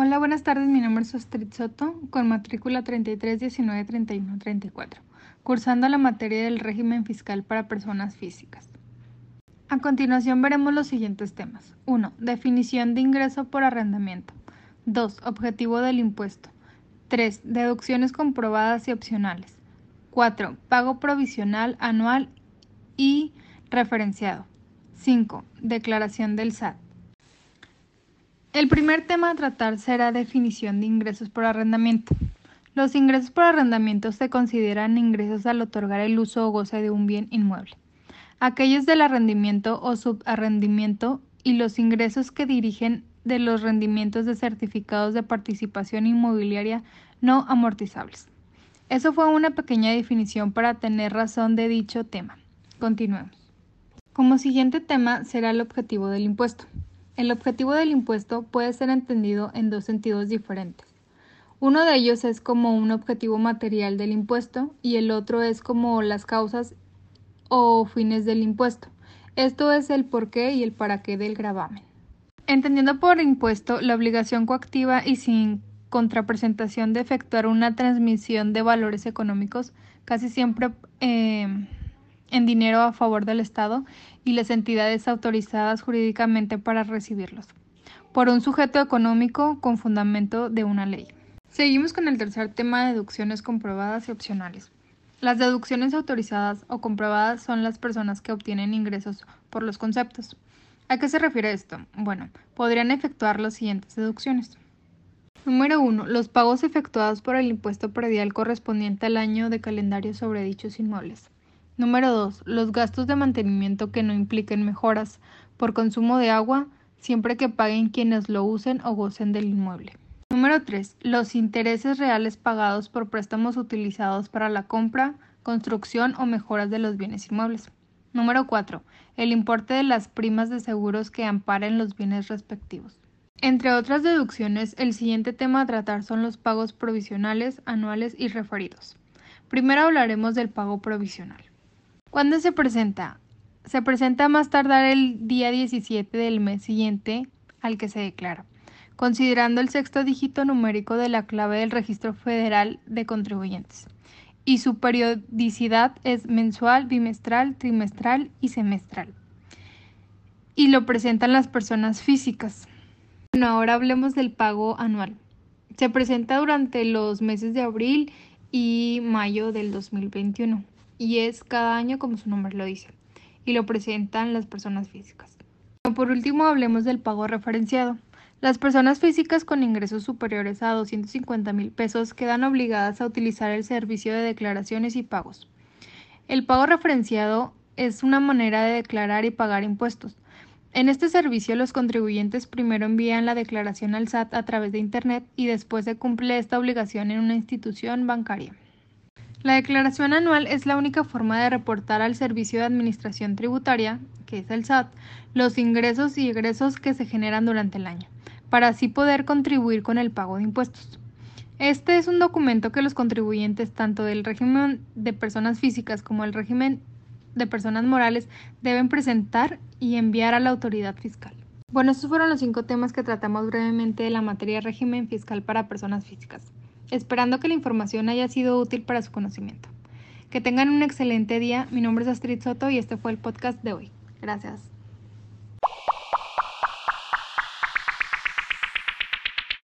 Hola, buenas tardes. Mi nombre es Astrid Soto, con matrícula 33 19 31 34, cursando la materia del régimen fiscal para personas físicas. A continuación veremos los siguientes temas. 1. Definición de ingreso por arrendamiento. 2. Objetivo del impuesto. 3. Deducciones comprobadas y opcionales. 4. Pago provisional anual y referenciado. 5. Declaración del SAT. El primer tema a tratar será definición de ingresos por arrendamiento. Los ingresos por arrendamiento se consideran ingresos al otorgar el uso o goce de un bien inmueble. Aquellos del arrendamiento o subarrendamiento y los ingresos que dirigen de los rendimientos de certificados de participación inmobiliaria no amortizables. Eso fue una pequeña definición para tener razón de dicho tema. Continuemos. Como siguiente tema será el objetivo del impuesto. El objetivo del impuesto puede ser entendido en dos sentidos diferentes. Uno de ellos es como un objetivo material del impuesto y el otro es como las causas o fines del impuesto. Esto es el por qué y el para qué del gravamen. Entendiendo por impuesto la obligación coactiva y sin contrapresentación de efectuar una transmisión de valores económicos, casi siempre eh, en dinero a favor del Estado y las entidades autorizadas jurídicamente para recibirlos, por un sujeto económico con fundamento de una ley. Seguimos con el tercer tema de deducciones comprobadas y opcionales. Las deducciones autorizadas o comprobadas son las personas que obtienen ingresos por los conceptos. ¿A qué se refiere esto? Bueno, podrían efectuar las siguientes deducciones. Número 1. Los pagos efectuados por el impuesto predial correspondiente al año de calendario sobre dichos inmuebles. Número 2. Los gastos de mantenimiento que no impliquen mejoras por consumo de agua, siempre que paguen quienes lo usen o gocen del inmueble. Número 3. Los intereses reales pagados por préstamos utilizados para la compra, construcción o mejoras de los bienes inmuebles. Número 4. El importe de las primas de seguros que amparen los bienes respectivos. Entre otras deducciones, el siguiente tema a tratar son los pagos provisionales, anuales y referidos. Primero hablaremos del pago provisional. ¿Cuándo se presenta? Se presenta más tardar el día 17 del mes siguiente al que se declara, considerando el sexto dígito numérico de la clave del Registro Federal de Contribuyentes. Y su periodicidad es mensual, bimestral, trimestral y semestral. Y lo presentan las personas físicas. Bueno, ahora hablemos del pago anual. Se presenta durante los meses de abril y mayo del 2021 y es cada año como su nombre lo dice, y lo presentan las personas físicas. Por último, hablemos del pago referenciado. Las personas físicas con ingresos superiores a 250 mil pesos quedan obligadas a utilizar el servicio de declaraciones y pagos. El pago referenciado es una manera de declarar y pagar impuestos. En este servicio los contribuyentes primero envían la declaración al SAT a través de Internet y después se cumple esta obligación en una institución bancaria. La declaración anual es la única forma de reportar al Servicio de Administración Tributaria, que es el SAT, los ingresos y egresos que se generan durante el año, para así poder contribuir con el pago de impuestos. Este es un documento que los contribuyentes tanto del régimen de personas físicas como del régimen de personas morales deben presentar y enviar a la autoridad fiscal. Bueno, estos fueron los cinco temas que tratamos brevemente de la materia de régimen fiscal para personas físicas esperando que la información haya sido útil para su conocimiento. Que tengan un excelente día. Mi nombre es Astrid Soto y este fue el podcast de hoy. Gracias.